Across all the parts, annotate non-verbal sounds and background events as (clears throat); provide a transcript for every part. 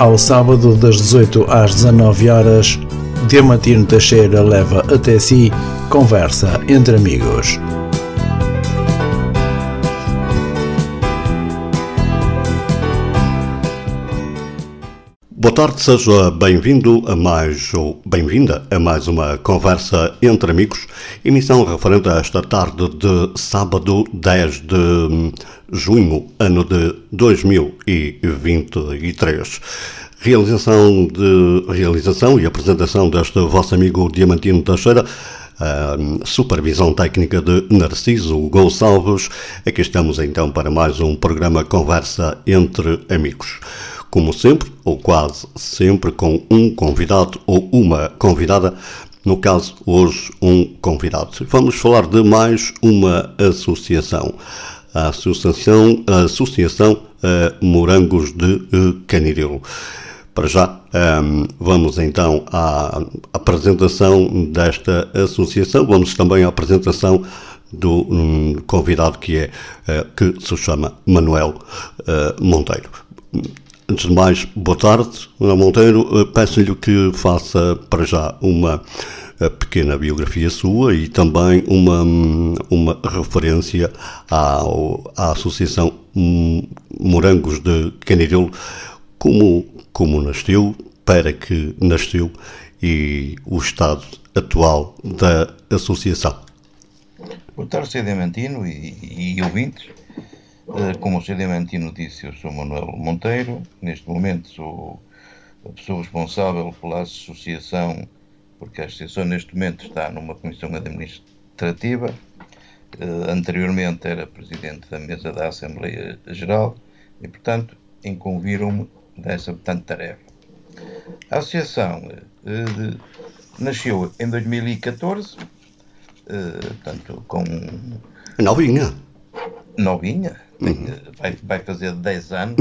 Ao sábado, das 18 às 19 horas, Diamantino Teixeira leva até si conversa entre amigos. Boa tarde, seja bem-vindo a mais ou bem-vinda a mais uma conversa entre amigos, emissão referente a esta tarde de sábado 10 de junho, ano de 2023. Realização de realização e apresentação deste vosso amigo Diamantino Teixeira. Uh, supervisão técnica de Narciso Gonçalves. Aqui estamos então para mais um programa Conversa entre Amigos como sempre, ou quase sempre, com um convidado ou uma convidada. No caso, hoje, um convidado. Vamos falar de mais uma associação. A Associação, a associação uh, Morangos de uh, Canidelo. Para já, um, ehm, vamos então à apresentação desta associação. Vamos também à apresentação do um, convidado que é uh, que se chama Manuel uh, Monteiro. Antes de mais, boa tarde, Ana Monteiro. Eh, peço-lhe que faça para já uma eh, pequena biografia sua e também uma, uma referência ao, à Associação Morangos de Canidelo, como, como nasceu, para que nasceu e o estado atual da associação. Boa tarde, Sr. E, e ouvintes. Eh, como o disse, eu sou Manuel Monteiro. Neste momento sou a pessoa responsável pela associação, porque a associação neste momento está numa comissão administrativa. Uh, anteriormente era presidente da mesa da Assembleia Geral e, portanto, incumbiram-me dessa portanto, tarefa. A associação uh, nasceu em 2014, portanto, com. Novinha. Novinha? Uhum. vai, vai fazer 10 anos,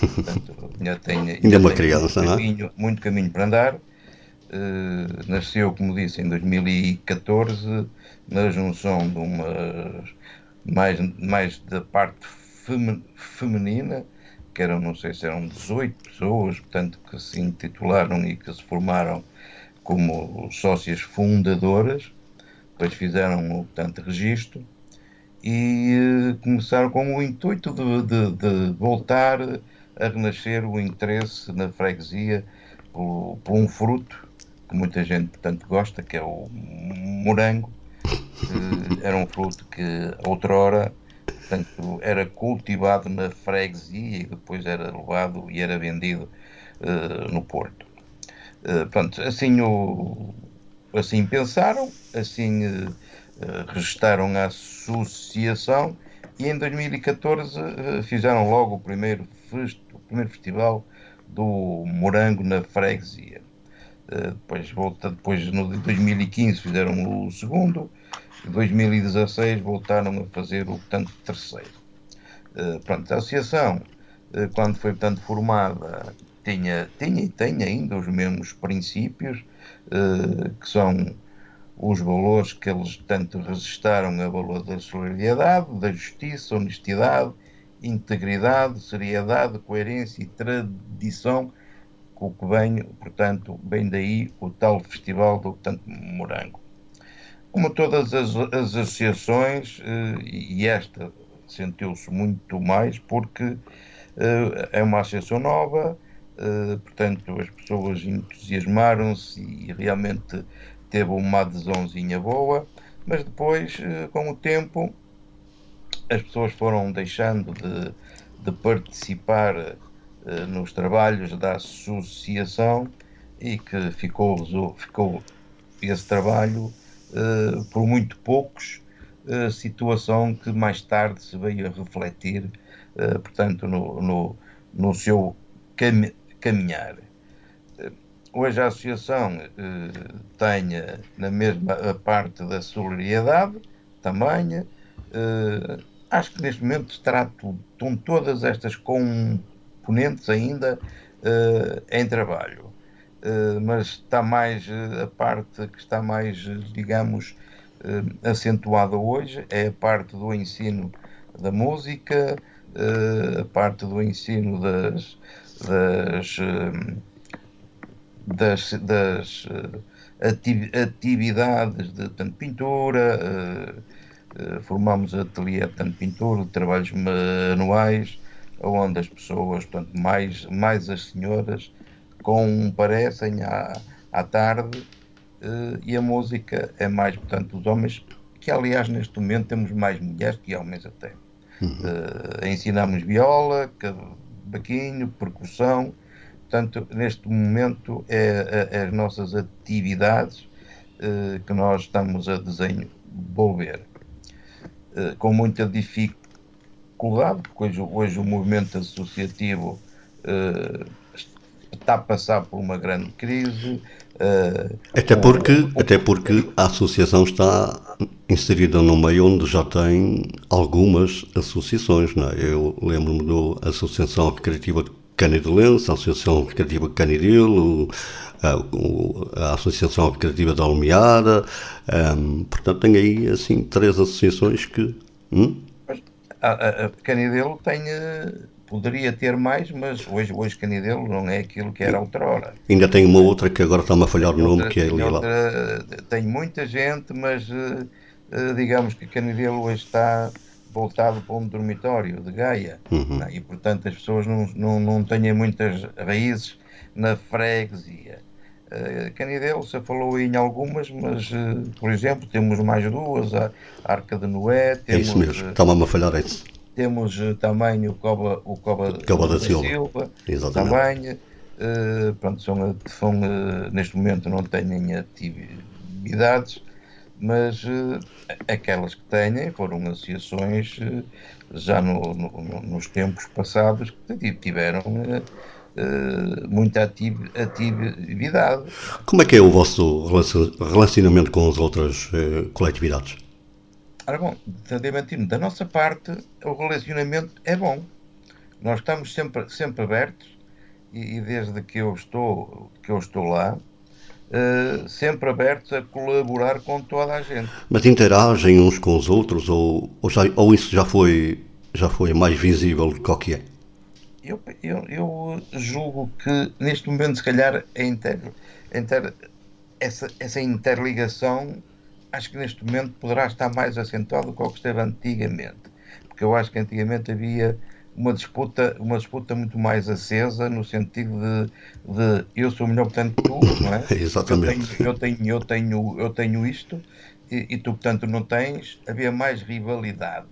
portanto, ainda tem, ainda ainda é uma criança, muito, é? caminho, muito caminho para andar. Uh, nasceu, como disse, em 2014, na junção de uma mais, mais da parte feminina, que eram, não sei se eram 18 pessoas, portanto, que se intitularam e que se formaram como sócias fundadoras, depois fizeram, portanto, registro, e uh, começaram com o intuito de, de, de, voltar a renascer o interesse na freguesia por, por, um fruto que muita gente, portanto, gosta, que é o morango. Que era um fruto que, outrora, portanto, era cultivado na freguesia e depois era levado e era vendido uh, no Porto. Uh, pronto, assim, o, assim pensaram, assim uh, registaram a associação e em 2014 uh, fizeram logo o primeiro, o primeiro festival do morango na freguesia. Uh, depois, volta, depois, no 2015, fizeram o segundo. Em 2016, voltaram a fazer o portanto, terceiro. Pronto, a associação, quando foi portanto, formada, tinha, tinha e tem ainda os mesmos princípios, que são os valores que eles tanto resistaram a valor da solidariedade, da justiça, honestidade, integridade, seriedade, coerência e tradição, com o que vem, portanto, vem daí o tal festival do tanto morango. Como todas as, as associações, eh, e esta sentiu-se muito mais porque eh, é uma associação nova, eh, portanto, as pessoas entusiasmaram-se e realmente teve uma adesãozinha boa, mas depois, eh, com o tempo, as pessoas foram deixando de, de participar uh, nos trabalhos da associação e que ficou, ficou esse trabalho uh, por muito poucos, situação que mais tarde se veio a refletir, portanto, no, no, no seu cam caminhar hoje a associação eh, tenha na mesma parte da solidariedade também. Eh, acho que neste momento estará estão todas estas componentes ainda eh, em trabalho. Eh, mas está mais eh, a parte que está mais, digamos, eh, acentuada hoje é a parte do ensino da música, a parte do ensino das, das, das, das atividades de tanto pintura, formamos ateliê de tanto pintura, de trabalhos manuais, onde as pessoas, portanto, mais, mais as senhoras, comparecem à, à tarde e a música é mais, portanto, os homens, que aliás neste momento temos mais mulheres que homens até. Uhum. Uh, ensinamos viola, baquinho, percussão, portanto, neste momento é, é, é as nossas atividades uh, que nós estamos a desenvolver. com muita dificuldade, porque hoje, hoje o movimento associativo está a passar por uma grande crise. Uh, até, porque, o, até porque a associação está inserida num meio onde já tem algumas associações. Não é? Eu lembro-me da Associação Recreativa Canidelense, a Associação Recreativa Canidelo, a, Associação Recreativa da Almeada. Um, portanto, tem aí assim três associações que. Hum? A, a, Canidelo tem eh, Poderia ter mais, mas hoje, hoje Canidelo não é aquilo que era outrora. Ainda tem uma outra que agora está-me a falhar o nome, que é ali lá. Tem muita gente, mas uh, uh, digamos que Canidelo hoje está voltado para um dormitório de Gaia. Uhum. Né? E, portanto, as pessoas não, não, não têm muitas raízes na freguesia. Uh, Canidelo, você falou em algumas, mas, uh, por exemplo, temos mais duas, a Arca de Noé. Temos, é isso mesmo, estava-me a falhar esse. Temos uh, também o Coba, o Coba, da, da Silva, Silva também. Uh, pronto, são, são neste momento não têm atividades, mas aquelas que têm foram associações já no, no, nos tempos passados que tiveram muita atividade. Como é que é o vosso relacionamento com as outras coletividades? Ora bom, Diamantino, da nossa parte, o relacionamento é bom. Nós estamos sempre, sempre abertos e, e desde que eu estou, que eu estou lá, uh, sempre abertos a colaborar com toda a gente. Mas interagem uns com os outros ou, ou, já, ou isso já foi, já foi mais visível do que o que é? Eu, eu, eu, julgo que neste momento, se calhar, a inter, inter, essa, essa interligação acho que neste momento poderá estar mais acentuado do que o que esteve antigamente. Porque eu acho que antigamente havia uma disputa, uma disputa muito mais acesa no sentido de, de eu sou melhor portanto tu, não é? (laughs) Exatamente. Eu tenho, eu tenho, eu tenho, eu tenho isto e, e, tu portanto não tens, havia mais rivalidade.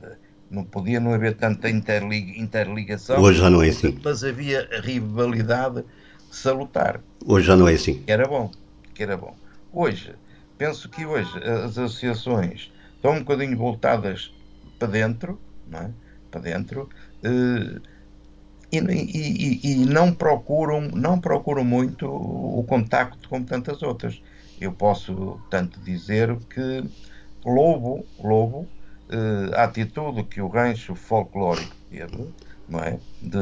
Não podia não haver tanta interlig, interligação. Hoje já não é assim. Mas havia rivalidade salutar. Hoje já não é assim. Que era bom, que era bom. Hoje penso que hoje as associações estão um bocadinho voltadas para dentro, não é? para dentro, e, e, e, não procuram não procuram muito o contacto com tantas outras. Eu posso tanto dizer que Lobo, Lobo, eh, a atitude que o rancho folclórico teve, não é? de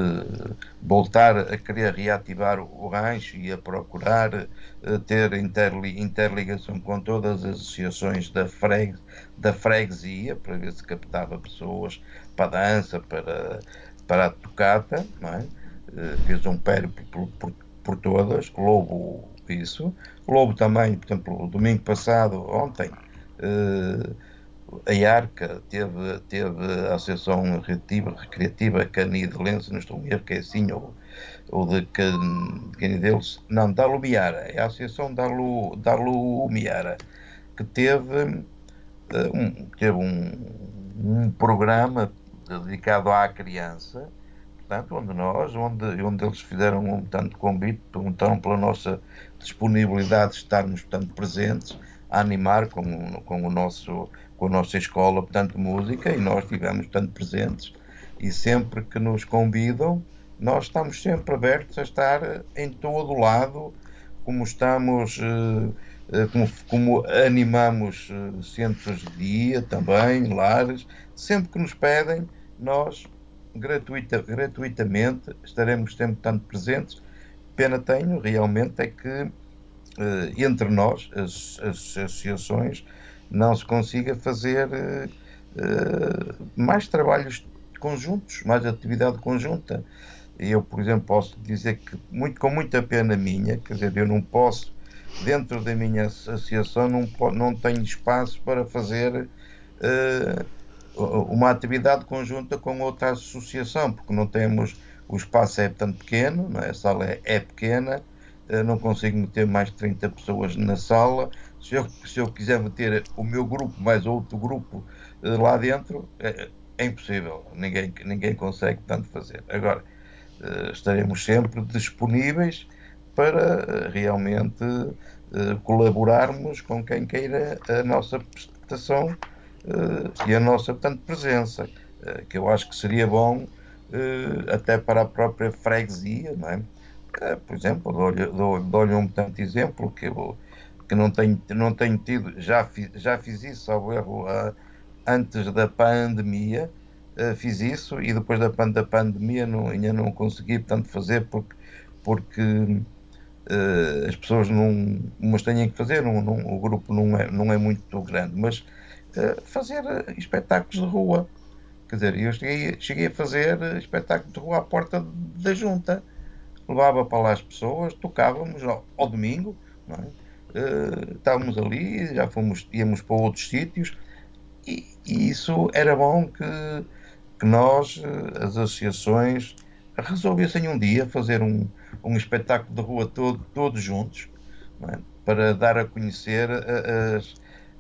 voltar a querer reativar o rancho e a procurar uh, ter interli interligação com todas as associações da, freg da freguesia para ver se captava pessoas para a dança, para, para a tocata, é? Uh, fez um périplo por, por, por todas, Lobo isso, Lobo também, por exemplo, domingo passado, ontem, uh, a Arca teve, teve a Associação Recreativa, Recreativa Canidelense, não estou a ver que é assim, ou, ou de Canidelos, não, da Lumiara, é a Associação da, Lu, da Lumiara, que teve, eh, um, teve um, um programa dedicado à criança, portanto, onde nós, onde, onde eles fizeram um tanto convite, perguntaram pela nossa disponibilidade de estarmos portanto, presentes, a animar com, com o nosso com a nossa escola, portanto, música, e nós estivemos, portanto, presentes. E sempre que nos convidam, nós estamos sempre abertos a estar em todo o lado, como estamos, eh, eh, como, como animamos eh, centros de dia também, lares, sempre que nos pedem, nós gratuita, gratuitamente estaremos sempre tanto presentes. Pena tenho, realmente, é que entre nós, as, as associações, não se consiga fazer uh, mais trabalhos conjuntos, mais atividade conjunta. eu, por exemplo, posso dizer que, muito, com muita pena minha, quer dizer, eu não posso, dentro da minha associação, não, não tenho espaço para fazer uh, uma atividade conjunta com outra associação, porque não temos, o espaço é tanto pequeno, não é? a sala é, é pequena, uh, não consigo meter mais de 30 pessoas na sala. Se eu, se eu quiser meter o meu grupo mais outro grupo uh, lá dentro, é, é impossível, ninguém, ninguém consegue tanto fazer. Agora, eh, estaremos sempre disponíveis para eh, realmente eh, colaborarmos com quem queira a nossa prestação e a nossa portanto, presença, que eu acho que seria bom até para a própria freguesia, não é? Por exemplo, dou-lhe dou, dou um tanto exemplo que eu que não tenho, não tenho tido, já fiz, já fiz isso ao erro antes da pandemia, fiz isso e depois da, da pandemia não, ainda não consegui tanto fazer porque, porque uh, as pessoas não, umas têm que fazer, não, não, o grupo não é, não é muito grande, mas fazer espetáculos de rua. Quer dizer, eu cheguei, cheguei a fazer espetáculos de rua à porta da junta. Levava para lá as pessoas, tocávamos ao, ao domingo, é? uh, estávamos ali, já fomos, íamos para outros sítios, e, e, isso era bom que que nós, eh, as associações, resolvessem um dia fazer um, um espetáculo de rua todo, todos juntos, é? para dar a conhecer as,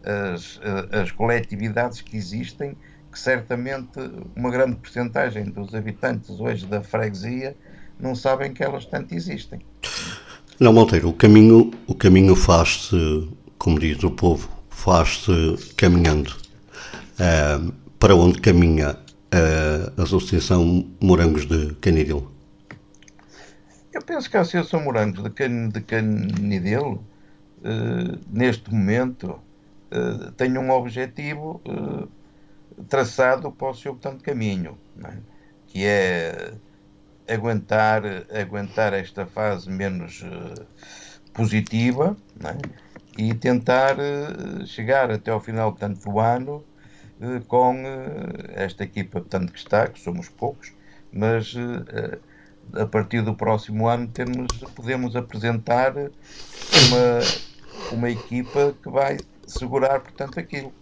as, as coletividades que existem, que certamente uma grande porcentagem dos habitantes hoje da freguesia não sabem que elas tanto existem. Não, Monteiro, o caminho, o caminho faz-se, como diz o povo, faz-se caminhando. Uh, para onde caminha a Associação Morangos de Canidelo? Eu penso que a Associação Morangos de, Can, de Canidelo, uh, neste momento, uh, tem um objetivo uh, traçado para o seu tanto caminho, é? que é aguentar, aguentar esta fase menos positiva é? e tentar chegar até ao final tanto do ano eh, com eh, esta equipa tanto que está, que somos poucos, mas eh, a partir do próximo ano temos, podemos apresentar uma, uma equipa que vai segurar, portanto, aquilo.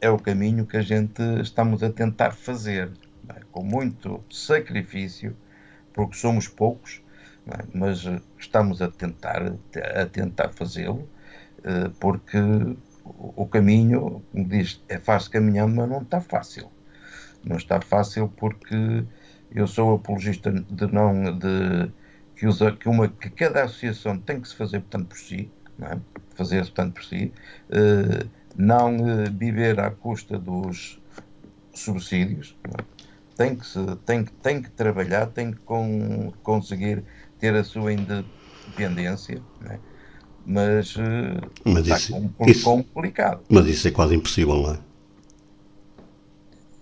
É o caminho que a gente estamos a tentar fazer, é? com muito sacrifício, porque somos poucos, é? mas estamos a tentar, a tentar fazê-lo, porque o caminho, como diz, é fácil caminhando, mas não está fácil. Não está fácil porque eu sou apologista de não de que, usa, que, uma, que cada associação tem que se fazer portanto por si, é? fazer portanto por si, uh, não uh, viver à custa dos subsídios, é? tem, que se, tem, tem que trabalhar, tem que com, conseguir ter a sua independência. É? mas, eh, mas está isso, isso, complicado. Mas isso é quase impossível, não é?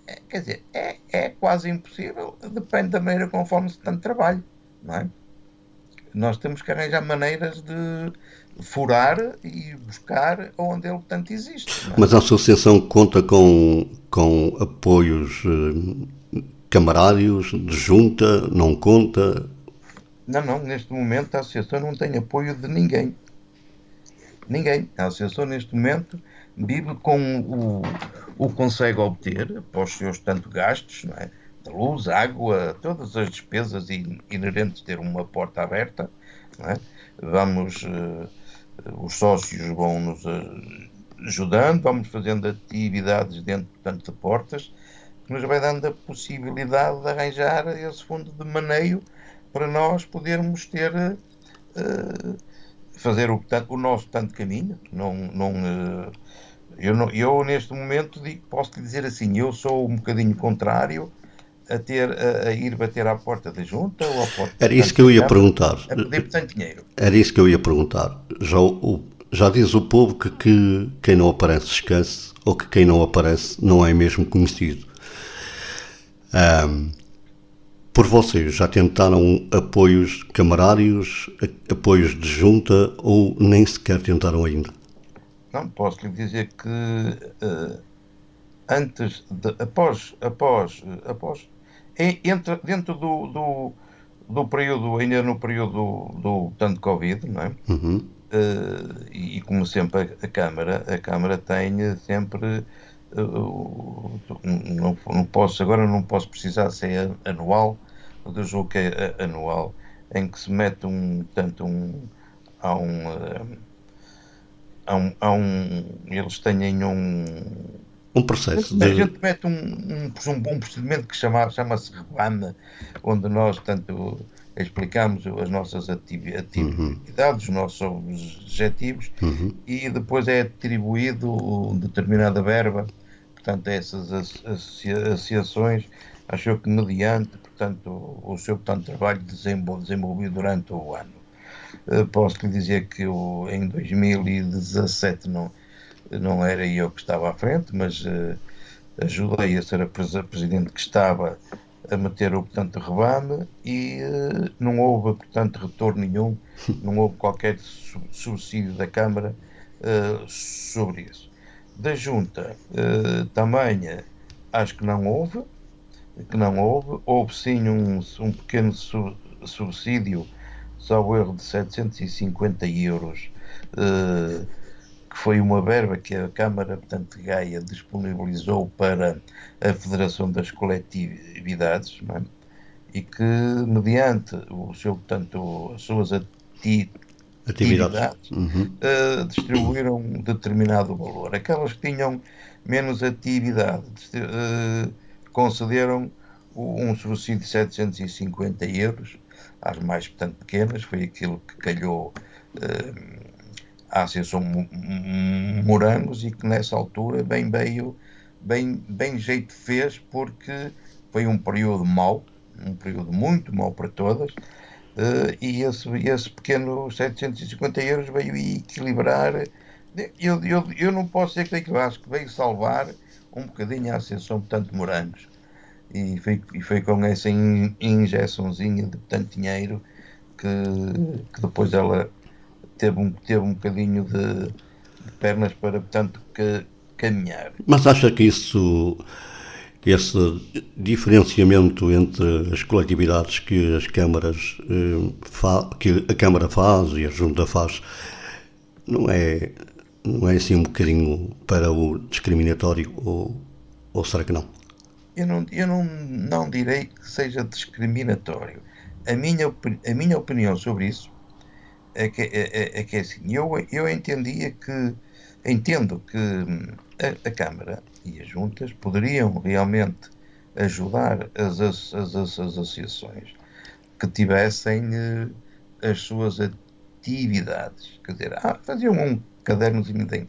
é quer dizer, é, é quase impossível, depende da maneira conforme se tanto trabalho, não é? Nós temos que arranjar maneiras de furar e buscar onde ele tanto existe. É? Mas a associação conta com, com apoios eh, camarários de junta, não conta? Não, não, neste momento a associação não tem apoio de ninguém. Ninguém. A associação, neste momento, vive com o, o consegue obter, para os seus tanto gastos, não é? de luz, água, todas as despesas inerentes ter uma porta aberta. É? Vamos, uh, os sócios vão nos ajudando, vamos fazendo atividades dentro portanto, de portas, que nos vai dando a possibilidade de arranjar esse fundo de maneio para nós podermos ter uh, fazer o, o nosso tanto caminho. Não, não, eh, eu, não, eu neste momento posso lhe dizer assim, eu sou um bocadinho contrário a ter a, a, ir bater à porta da junta ou à porta Era isso que eu ia perguntar. A pedir portanto dinheiro. Era isso que eu ia perguntar. Já, o, já diz o povo que, que quem não aparece esquece ou que quem não aparece não é mesmo conhecido. Um, por vocês já tentaram apoios camarários, apoios de junta ou nem sequer tentaram ainda? Não, posso lhe dizer que uh, antes, de, após, após, após entra dentro do, do, do, período, ainda no período do, do tanto Covid, não é? Uhum. Uh, e, como sempre a, a, Câmara, a Câmara tem sempre uh, não, não posso, agora não posso precisar se é anual, mas eu julgo que é anual, em que se mete um, tanto um, há um, há um, há um eles têm um um processo de... A gente mete um, um, um, um procedimento que chama, chama-se REBAM, onde nós tanto explicamos as nossas ativi atividades, uhum. os nossos objetivos uhum. e depois é atribuído determinada verba, portanto, a essas associações, achou que mediante, portanto, o seu portanto, trabalho desenvolvido durante o ano. Eh, posso lhe dizer que eu, em 2017 não não era eu que estava à frente, mas uh, ajudei a ser a presidente que estava a meter o portanto rebame e uh, não houve portanto retorno nenhum, (laughs) não houve qualquer subsídio da Câmara uh, sobre isso. Da Junta também acho que não houve, que não houve, houve sim um, um pequeno su subsídio, só o erro de 750 euros que foi uma verba que a Câmara portanto, de Gaia disponibilizou para a Federação das Coletividades é? e que, mediante o seu, portanto, as suas ati atividades, atividades uhum. uh, distribuíram um determinado valor. Aquelas que tinham menos atividade uh, concederam um subsídio de 750 euros às mais portanto, pequenas, foi aquilo que calhou. Uh, a Ascensão Morangos e que nessa altura bem veio, bem, bem jeito fez porque foi um período mau, um período muito mau para todas, uh, e esse, esse pequeno 750 euros veio equilibrar. Eu, eu, eu não posso dizer que eu acho que veio salvar um bocadinho a Ascensão Portanto Morangos. E foi, e foi com essa injeçãozinha de tanto dinheiro que, que depois ela teve um, teve um bocadinho de, de pernas para, portanto, que, caminhar. Mas acha que isso, esse diferenciamento entre as coletividades que as câmaras, eh, que a Câmara faz e a Junta faz, não é, não é assim um bocadinho para o discriminatório ou, ou será que não? Eu não, eu não, não direi que seja discriminatório. A minha, a minha opinião sobre isso é que, é, é, é que é assim, eu, eu entendia que, entendo que hum, a, a, Câmara e as juntas poderiam realmente ajudar as, as, as, as associações que tivessem uh, as suas atividades, quer dizer, ah, faziam um cadernozinho de,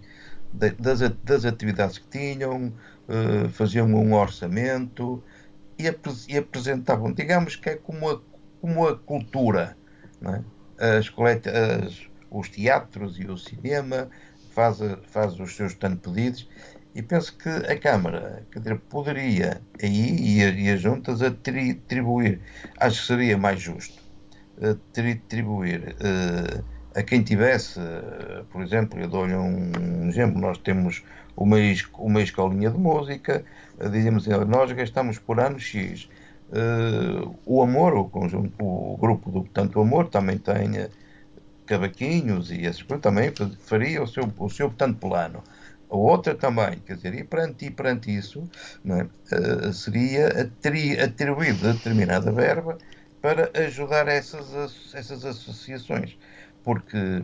das, das atividades que tinham, uh, faziam um orçamento e, e apresentavam, digamos que é como a, como a cultura, não é? As os teatros e o cinema, faz, faz os seus tanto pedidos e penso que a Câmara dizer, poderia aí e, as juntas atribuir, acho que seria mais justo atribuir uh, a quem tivesse, por exemplo, eu dou-lhe um exemplo, nós temos uma, uma escolinha de música, uh, dizemos nós gastamos por ano X, Uh, o Amor, o conjunto, o grupo do Tanto Amor também tem uh, cavaquinhos e essas coisas, também faria o seu, o seu tanto plano. A outra também, quer dizer, e perante, e perante isso é? uh, seria atri, atribuída determinada verba para ajudar essas, essas associações. Porque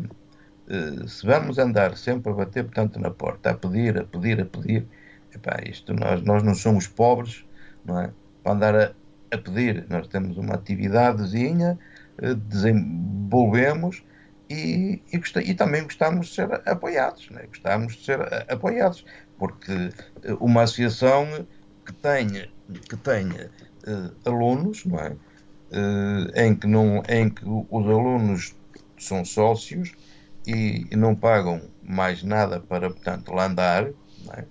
se vamos andar sempre a bater, portanto, na porta, a pedir, a pedir, a pedir, epá, isto nós, nós não somos pobres, não é? Para andar a, a pedir. Nós temos uma atividadezinha, eh, desenvolvemos e, e, e, também gostamos de ser apoiados, né? gostamos de ser apoiados, porque eh, uma associação que tenha, que tenha uh, alunos, não é? Uh, em, que não, em que os alunos são sócios e, e não pagam mais nada para, portanto, lá andar, é?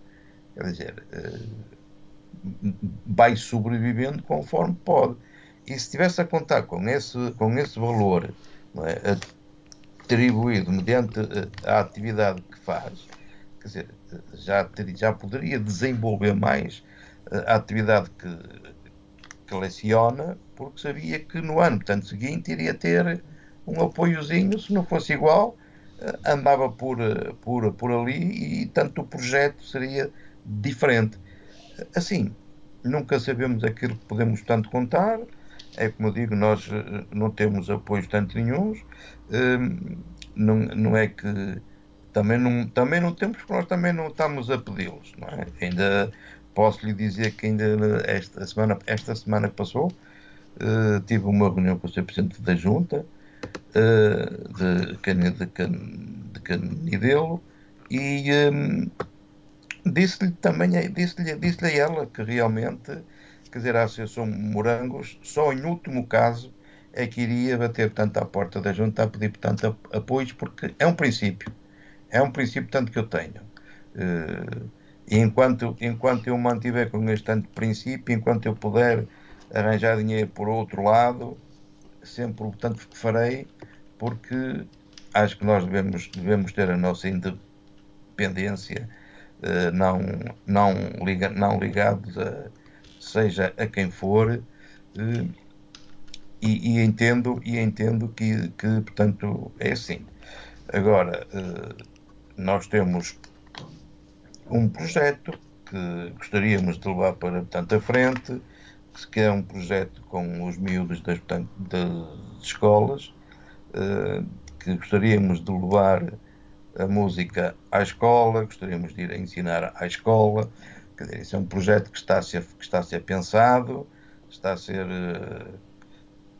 quer dizer, uh, vai sobrevivendo conforme pode. E se estivesse a contar com esse, com esse valor é, atribuído mediante a atividade que faz, quer dizer, já, ter, já poderia desenvolver mais a atividade que, que leciona, porque sabia que no ano portanto, seguinte iria ter um apoiozinho, se não fosse igual, eh, andava por, eh, por, por ali e tanto o projeto seria diferente. Assim, nunca sabemos aquilo que podemos tanto contar, é como eu digo, nós eh, não temos apoios tanto nenhums, não, não é que também não, também não temos, porque nós também não estamos a pedi-los, é? Ainda posso lhe dizer que ainda esta semana, esta semana que passou, uh, tive uma reunião com o Sr. Presidente da Junta uh, de, de, de Canidelo e um, disse-lhe também, disse-lhe disse a ela que realmente, quer dizer, a Associação Morangos, só em último caso, é que iria bater tanto à porta da Junta a pedir tanto apoios, porque é um princípio, é um princípio tanto que eu tenho. Uh, e enquanto, enquanto eu mantiver com este tanto princípio, enquanto eu puder arranjar dinheiro por outro lado, sempre o tanto que farei, porque acho que nós devemos, devemos ter a nossa independência, eh, não, não, liga, não ligados a seja a quem for, eh, e, e entendo, e entendo que, que, portanto, é assim. Agora, eh, nós temos um projeto que gostaríamos de levar para portanto, a frente, que é um projeto com os miúdos das, portanto, das escolas, que gostaríamos de levar a música à escola, gostaríamos de ir a ensinar à escola. Quer dizer, isso é um projeto que está a ser, que está a ser pensado, está a ser.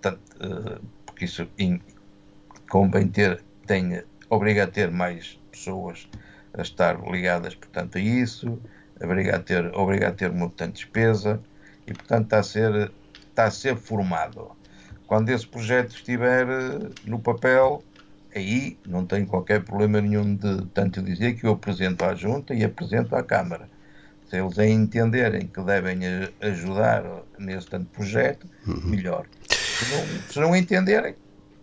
Tanto, uh, porque isso in, convém ter, tem, obriga a ter mais pessoas a estar ligadas, portanto, a isso, obriga a ter, obriga a ter uma portanto, despesa e, portanto, está a ser, está a ser formado. Quando esse projeto estiver eh, no papel, aí não tem qualquer problema nenhum de tanto dizer que eu apresento à Junta e apresento à Câmara. Se eles entenderem que devem ajudar nesse tanto projeto, uhum. melhor. Se não, se não entenderem,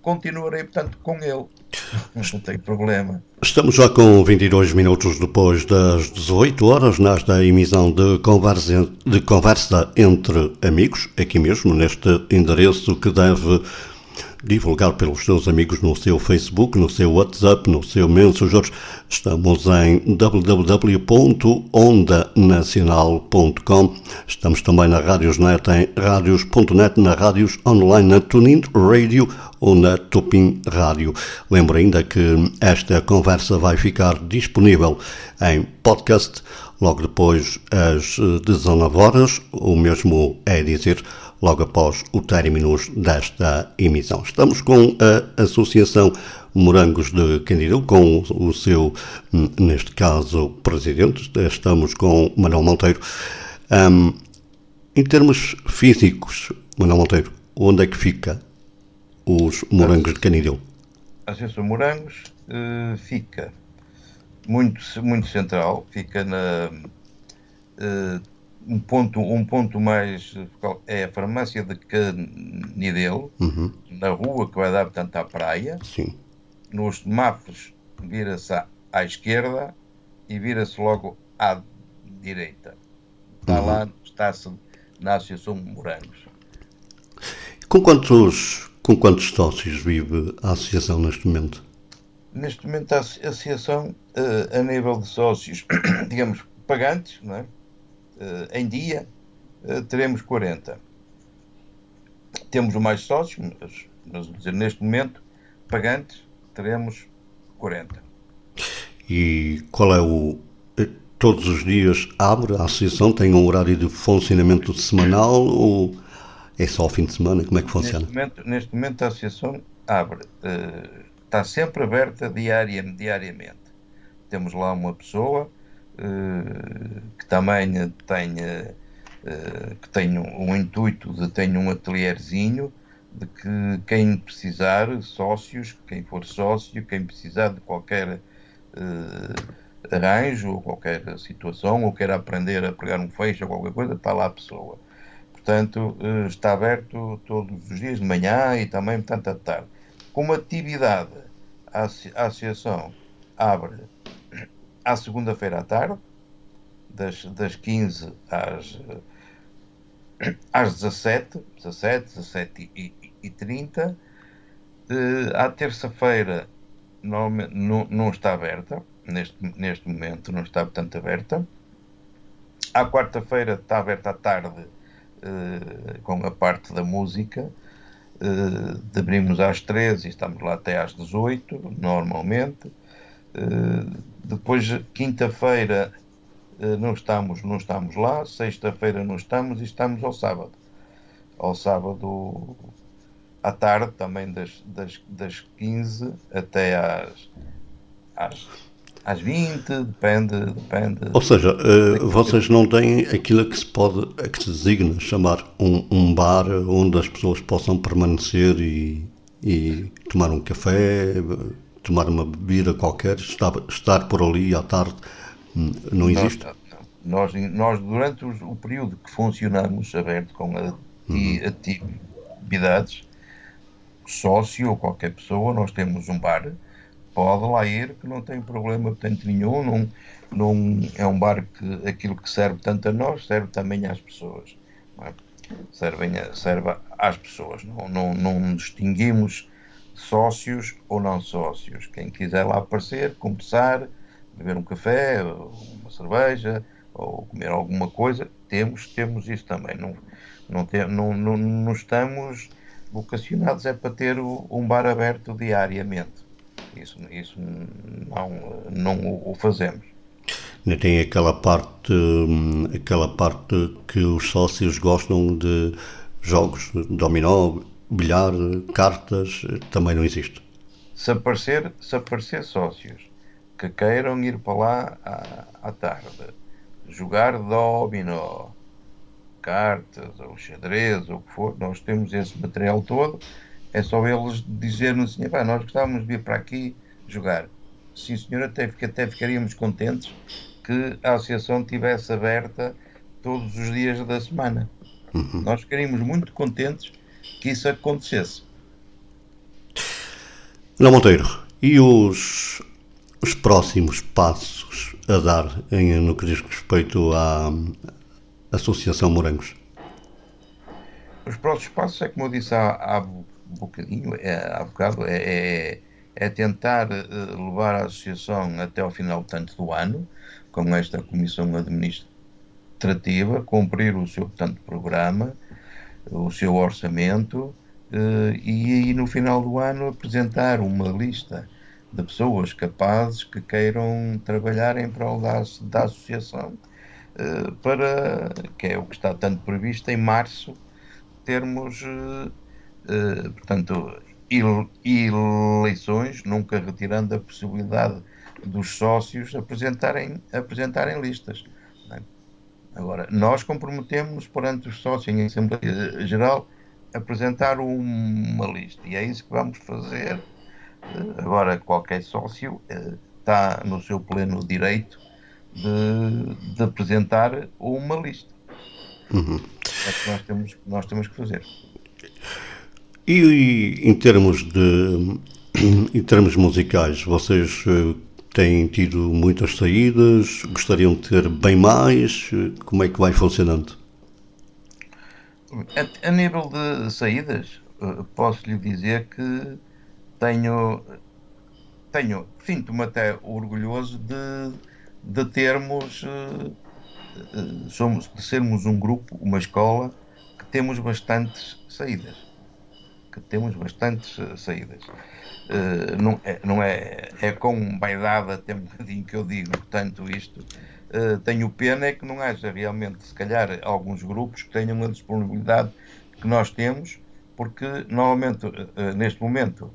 continuarei, portanto, com ele. (laughs) Não tem problema. Estamos já com 22 minutos depois das 18 horas, nesta emissão de conversa, de conversa entre amigos, aqui mesmo, neste endereço que deve divulgar pelos seus amigos no seu Facebook, no seu WhatsApp, no seu Messenger. Estamos em www.ondanacional.com. Estamos também na Radiosnet, em radios.net, na Rádios Online, na Tunin Radio ou na Tupin Rádio. Lembro ainda que esta conversa vai ficar disponível em podcast logo depois às 19 horas, o mesmo é dizer logo após o término desta emissão. Estamos com a Associação Morangos de Candidil, com o seu, neste caso, presidente. Estamos com Manuel Monteiro. Um, em termos físicos, Manuel Monteiro, onde é que fica os Morangos de Canidil? A Associação Morangos uh, fica muito, muito central, fica na. Uh, um ponto, um ponto mais é a farmácia de Canidelo, uhum. na rua que vai dar, portanto, à praia. Sim. Nos semáforos vira-se à, à, esquerda e vira-se logo à direita. Está uhum. lá, está-se na Associação Morangos. Com quantos, com quantos sócios vive a associação neste momento? Neste momento a associação, uh, a nível de sócios, (clears throat) digamos, pagantes, não é? Uh, em dia, uh, teremos 40. Temos mais sócios, mas, mas neste momento, pagantes, teremos 40. E qual é o. Eh, todos os dias abre a associação? Tem um horário de funcionamento semanal ou é só ao fim de semana? Como é que funciona? Neste momento, neste momento a associação abre, uh, está sempre aberta diária, diariamente. Temos lá uma pessoa eh, que também tenha eh, que tenha um intuito de ter um atelierzinho de que quem precisar, sócios, quem for sócio, quem precisar de qualquer uh, arranjo ou qualquer situação, ou quer aprender a pregar um feixe ou qualquer coisa, está lá a pessoa. Portanto, uh, está aberto todos os dias de manhã e também, portanto, à tarde. Como atividade, a associação abre à segunda-feira à tarde, das, das 15 às, às 17, 17, 17 e, e, e 30. Uh, à terça-feira não, não, não está aberta, neste, neste momento não está portanto aberta. À quarta-feira está aberta à tarde uh, com a parte da música. Uh, abrimos às 13 e estamos lá até às 18, normalmente. Uh, depois, quinta-feira, uh, não, estamos, não estamos lá. Sexta-feira, não estamos e estamos ao sábado. Ao sábado à tarde, também das, das, das 15 até às, às às 20, depende, depende. Ou seja, uh, vocês não têm aquilo que se pode, que se designa chamar um, um bar onde as pessoas possam permanecer e, e tomar um café, tomar uma bebida qualquer, estar, estar por ali à tarde, hum, não existe? Nós, nós, durante o, o, período que funcionamos aberto com a, uhum. atividades, sócio ou qualquer pessoa, nós temos um bar pode lá ir, que não tem problema portanto nenhum, não, não é um bar que aquilo que serve tanto a nós, serve também às pessoas. É? Serve, serve às pessoas, não, não, não distinguimos sócios ou não sócios. Quem quiser lá aparecer, conversar, beber um café, uma cerveja, ou comer alguma coisa, temos, temos isso também. Não, não, tem, não, não, não estamos vocacionados é para ter um bar aberto diariamente. Isso, isso não, não o fazemos. Tem aquela parte, hum, aquela parte que os sócios gostam de jogos, dominó, bilhar, cartas, também não existe. Se aparecer, se aparecer sócios que queiram ir para lá à, à tarde, jogar dominó, cartas ou xadrez ou o que for, nós temos esse material todo é só eles dizerem assim, nós gostávamos de vir para aqui jogar. Sim, senhor, até, até ficaríamos contentes que a associação estivesse aberta todos os dias da semana. Uhum. Nós ficaríamos muito contentes que isso acontecesse. Não, Monteiro, e os, os próximos passos a dar em, no que diz respeito à Associação Morangos? Os próximos passos é como eu disse há, há bocadinho, é, há bocado, é, é, é tentar eh, levar a associação até ao final tanto do ano, com esta comissão administrativa, cumprir o seu portanto, programa, o seu orçamento, eh, e, e no final do ano apresentar uma lista de pessoas capazes que queiram trabalhar em prol da, da associação, eh, para, que é o que está tanto previsto, em março termos eh, portanto, eleições, nunca retirando a possibilidade dos sócios apresentarem, apresentarem listas. Agora, nós comprometemos perante os sócios em Assembleia Geral apresentar uma lista e é isso que vamos fazer. Agora, qualquer sócio eh, está no seu pleno direito de, de apresentar uma lista. Uhum. É que nós temos, nós temos que fazer. E, em termos de em termos musicais, vocês eh, têm tido muitas saídas? Gostariam de ter bem mais? Como é que vai funcionando? A, a nível de saídas, eh, posso lhe dizer que tenho, tenho sinto-me até orgulhoso de, de termos, eh, somos, de sermos um grupo, uma escola, que temos bastantes saídas que temos bastantes saídas. Uh, não, é, não é, é com vaidade até um bocadinho que eu digo tanto isto. Uh, tenho pena é que não haja realmente, se calhar, alguns grupos que tenham a disponibilidade que nós temos, porque normalmente, neste momento,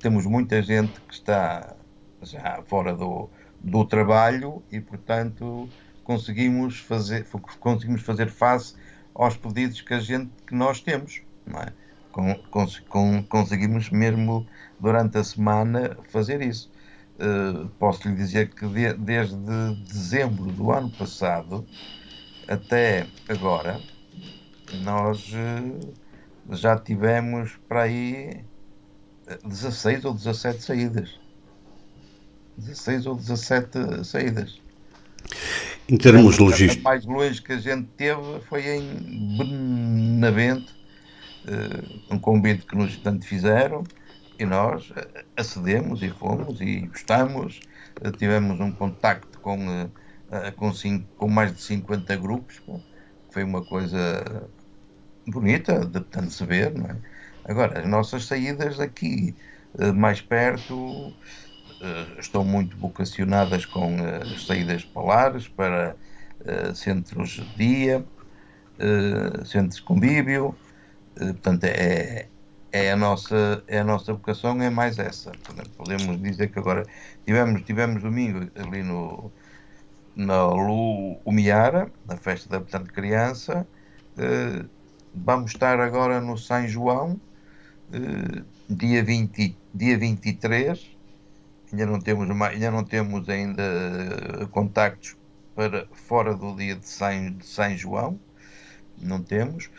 temos muita gente que está já fora do, do trabalho e, portanto, conseguimos fazer, conseguimos fazer face aos pedidos que a gente que nós temos. Não é? com, com, conseguimos mesmo durante a semana fazer isso. Uh, posso lhe dizer que de, desde dezembro do ano passado até agora nós uh, já tivemos para aí 16 ou 17 saídas. 16 ou 17 saídas. Em termos logísticos. O mais longe que a gente teve foi em Benavente, um convite que nos tanto fizeram e nós acedemos e fomos e gostamos. Tivemos um contacto com, com, cinco, com mais de 50 grupos, foi uma coisa bonita de tanto se ver, não é? Agora, as nossas saídas aqui mais perto estão muito vocacionadas com as saídas polares para centros de dia, centros de convívio. portanto, é, é, a nossa, é a nossa vocação, é mais essa. podemos dizer que agora tivemos, tivemos domingo ali no, na Lu Umiara, na festa da portanto, criança. vamos estar agora no São João, dia, 20, dia 23 ainda não temos, ainda não temos ainda eh, contactos para fora do dia de São, de São João, não temos,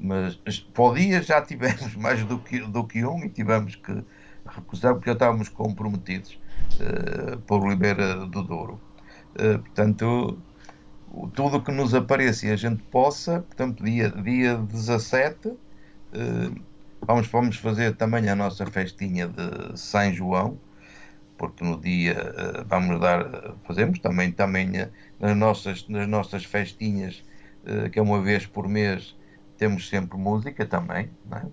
mas para o dia já tivemos (laughs) mais do que, do que um e tivemos que recusar porque já estávamos comprometidos uh, por Oliveira do Douro. Uh, portanto, tudo o que nos apareça e a gente possa, portanto, dia, dia 17, uh, vamos, vamos fazer também a nossa festinha de São João, porque no dia vamos dar, fazemos também, também nas, nossas, nas nossas festinhas, que é uma vez por mês, temos sempre música também, não é?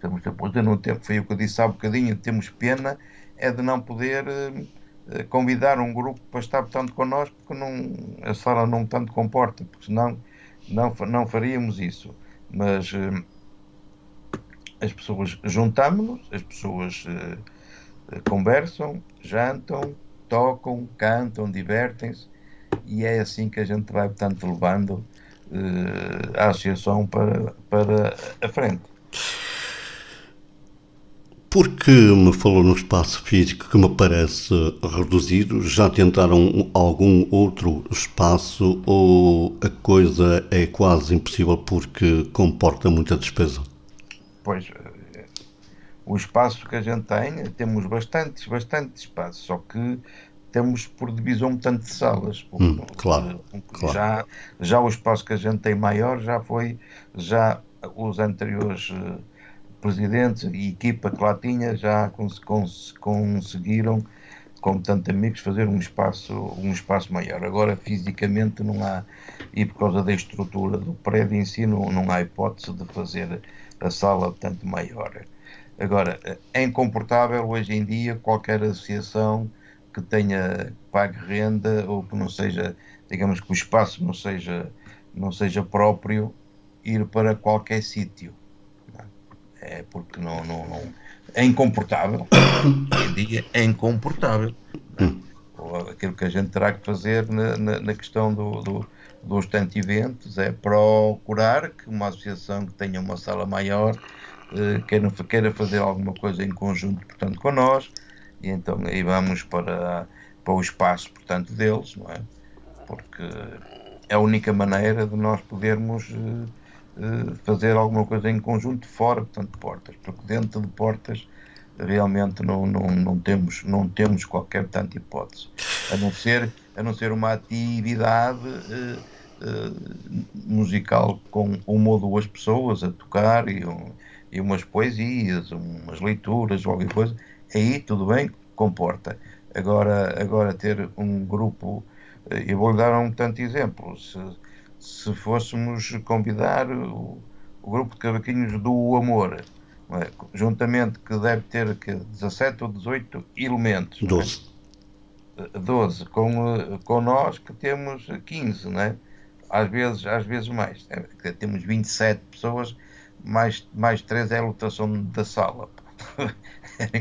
Temos sempre música, não tem, foi o que eu disse há bocadinho, temos pena é de não poder convidar um grupo para estar tanto connosco, porque não, a sala não tanto comporta, porque senão não, não faríamos isso. Mas as pessoas juntamos-nos, as pessoas conversam, jantam, tocam, cantam, divertem-se e é assim que a gente vai, portanto, levando uh, a associação para, para a frente. Porque me falou no espaço físico que me parece reduzido, já tentaram algum outro espaço ou a coisa é quase impossível porque comporta muita despesa? Pois, o espaço que a gente tem, temos bastantes, bastante espaço, só que temos por divisão tanto de salas. Hum, claro, claro. Já, já o espaço que a gente tem maior já foi, já os anteriores uh, presidentes e equipa que lá tinha já cons cons conseguiram, com tantos amigos, fazer um espaço, um espaço maior. Agora, fisicamente, não há, e por causa da estrutura do prédio em si, não, não há hipótese de fazer a sala tanto maior. Agora, é incomportável hoje em dia qualquer associação que tenha pague renda ou que não seja, digamos que o espaço não seja, não seja próprio, ir para qualquer sítio. É porque não, não, não, é incomportável. Hoje dia é incomportável. Aquilo que a gente terá que fazer na, na, na questão do, do, dos tantos eventos é procurar que uma associação que tenha uma sala maior uh, queira, queira fazer alguma coisa em conjunto, portanto, com nós, e então aí vamos para, para o espaço, portanto, deles, não é? Porque é a única maneira de nós podermos uh, uh, fazer alguma coisa em conjunto fora, portanto, de portas, porque dentro de portas realmente não, não, não, temos, não temos qualquer tanta hipótese, a não ser, a não ser uma atividade uh, musical com uma ou duas pessoas a tocar e um, e umas poesias, umas leituras, qualquer coisa, aí tudo bem, comporta. Agora, agora ter um grupo, eh, eu vou dar um tanto exemplo, se, se fôssemos convidar o, o grupo de cavaquinhos do Amor, é? juntamente que deve ter que 17 ou 18 elementos. 12. É? 12, com, eh, com nós que temos 15, não é? Às vezes, às vezes mais. É, temos 27 pessoas mais, mais 3 é a lotação da sala. (laughs) é,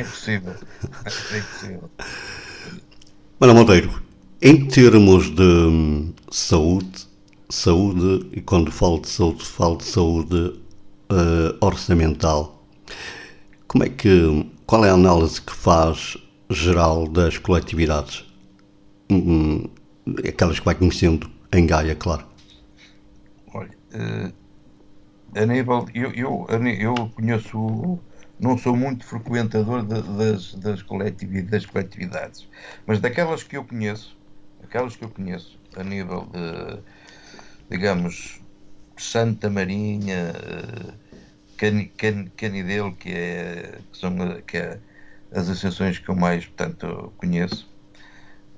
impossível. É impossível. Mano Monteiro, em termos de hum, saúde, saúde, e quando falo de saúde, falo de saúde uh, orçamental, como é que, qual é a análise que faz geral das coletividades? Hum, aquelas que vai conhecendo em Gaia, claro. Olha, uh, a nível. Eu, eu, eu conheço. Não sou muito frequentador de, das, das, das coletividades, mas daquelas que eu conheço, aquelas que eu conheço a nível de, digamos, Santa Marinha, Can, Can, Canidelo, que, é, que são que é as associações que eu mais, portanto, conheço.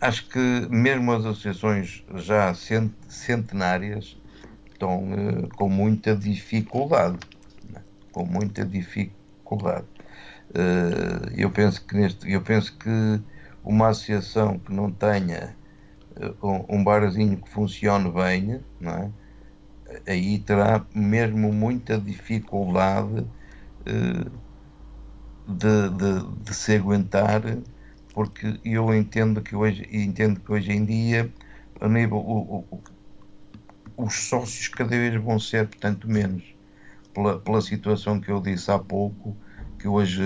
Acho que mesmo as associações já centenárias estão uh, com muita dificuldade, né? com muita dificuldade. Uh, eu penso que neste, eu penso que uma associação que não tenha uh, um barzinho que funcione bem, não é? aí terá mesmo muita dificuldade de, de, de, se aguentar, porque eu entendo que hoje, entendo que hoje em dia a nível, o, o, os sócios cada vez vão ser, portanto, menos. Pela, pela situação que eu disse há pouco, que hoje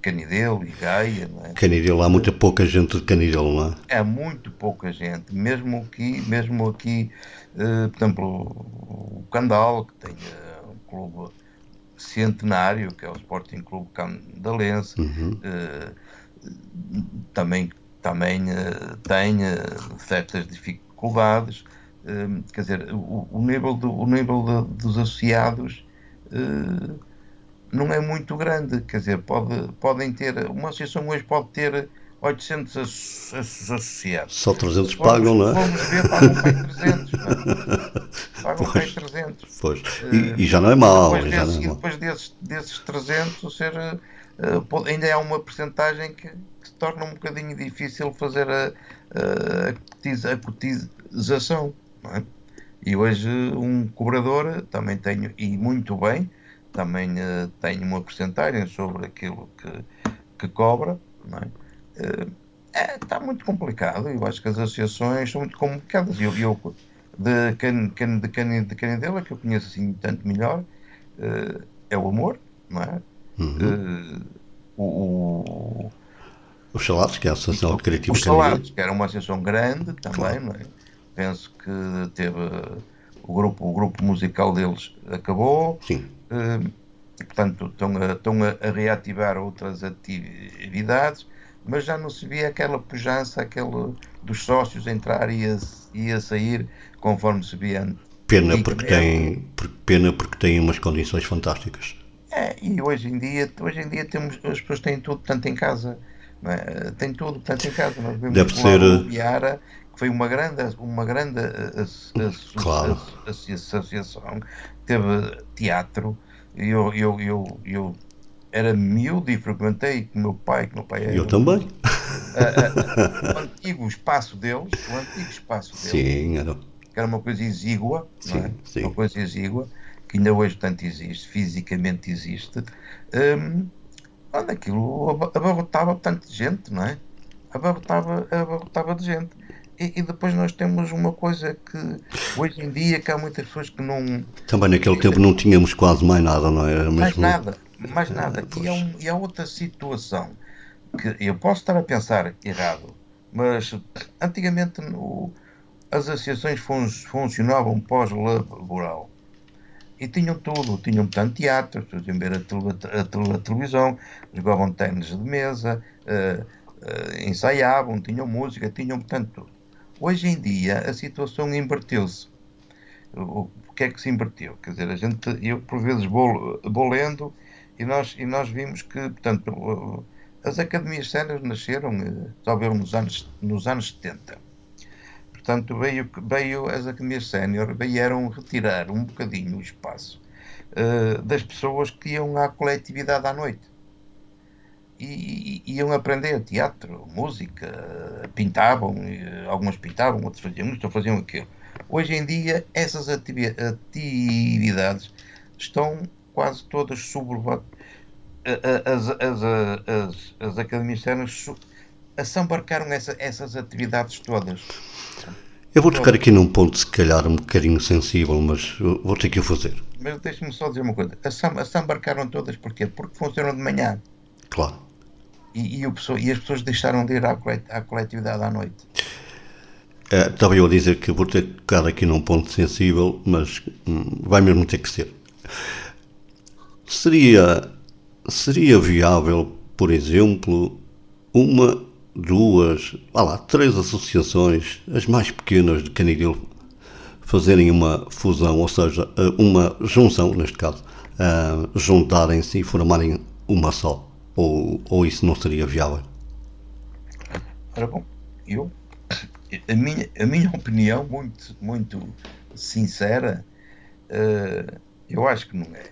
Canidelo e Gaia. Não é? Canidelo, há muita pouca gente de Canidelo, não é? É muito pouca gente, mesmo aqui, mesmo aqui, uh, por exemplo, o Candal, que tem uh, um clube centenário, que é o Sporting Clube Candalense, uhum. uh, também, também tem certas dificuldades. quer dizer, o, o nível, do, o nível de, dos associados não é muito grande, quer dizer, pode, podem ter, uma associação hoje pode ter 800 associados. Só 300 vamos, pagam, não é? Vamos ver, pagam para 300. Não é? (laughs) Pagam para 300. Pois. E, e, já não é mau. Depois, já desses, não é depois desses, desses 300, ser, uh, ainda há uma percentagem que, que, se torna um bocadinho difícil fazer a, a, a cotização. Não é? E hoje um cobrador também tenho, e muito bem, também uh, tem uma porcentagem sobre aquilo que, que cobra, é? Uh, é, está muito complicado. Eu acho que as associações são muito complicadas. Eu, eu de, can, can, de, can, de Canidela, que eu conheço assim tanto melhor, uh, é o amor, não é? Uhum. Uh, o, os Salados, que é a Associação Recreativa Os Salados, que era uma associação grande também, claro. não é? Penso que teve o grupo, o grupo musical deles acabou. Sim. Uh, portanto, estão a, estão a reativar outras atividades, mas já não se via aquela pujança, aquele dos sócios entrar e a, e a sair conforme se via antes. Pena porque, tem, pena porque tem umas condições fantásticas. É, e hoje em dia, hoje em dia temos, as pessoas têm tudo tanto em casa. É? Tem tudo tanto em casa. Nós vemos Deve ser. Biara, foi uma grande, uma grande claro. associação, teve teatro. Eu, eu, eu, eu era miúdo e frequentei com o meu pai, que meu pai era. Eu também. o antigo espaço deles, o antigo espaço deles. Sim, era. Que era uma coisa exígua, sim, é? sim. uma coisa exígua, que ainda hoje tanto existe, fisicamente existe. Um, onde aquilo abarrotava tanta gente, não é? Abarrotava, abarrotava de gente. E, e, depois nós temos uma coisa que hoje em dia que há muitas pessoas que não. Também naquele tempo não tínhamos quase mais nada, não era mesmo? Mais nada, mais nada. E há, um, e há outra situação que eu posso estar a pensar errado, mas antigamente no, as associações fun, funcionavam pós-laboral e tinham tudo, tinham tanto teatro, podiam ver a, a, a, televisão, jogavam ténis de mesa, uh, uh, ensaiavam, tinham música, tinham portanto tudo. Hoje em dia a situação inverteu-se. O, que é que se inverteu? Quer dizer, a gente, eu por vezes vou, vou lendo e nós, e nós vimos que, portanto, as academias séniores nasceram, eh, talvez nos anos, nos anos 70. Portanto, veio, veio as academias sénior vieram retirar um bocadinho o espaço uh, das pessoas que iam à coletividade à noite e, e iam aprender teatro, música, pintavam, algumas pintavam, outros faziam isto, faziam aquilo. Hoje em dia, essas atividades estão quase todas sublevadas. As, as, as, as academias externas assambarcaram essa, essas atividades todas. Eu vou tocar aqui num ponto, se calhar, um bocadinho sensível, mas vou ter que o fazer. Mas deixe-me só dizer uma coisa. Assambarcaram todas porquê? Porque funcionam de manhã. Claro e, e, e as pessoas deixaram de ir à, à coletividade à noite. É, estava eu a dizer que vou ter que tocar aqui num ponto sensível, mas hum, vai mesmo ter que ser. Seria, seria viável, por exemplo, uma duas, ah lá, três associações, as mais pequenas de Canidil, fazerem uma fusão, ou seja, uma junção, neste caso, juntarem-se e formarem uma só? Ou, ou isso não seria viável? Ora bom, eu, a minha, a minha opinião, muito, muito sincera, uh, eu acho que não é.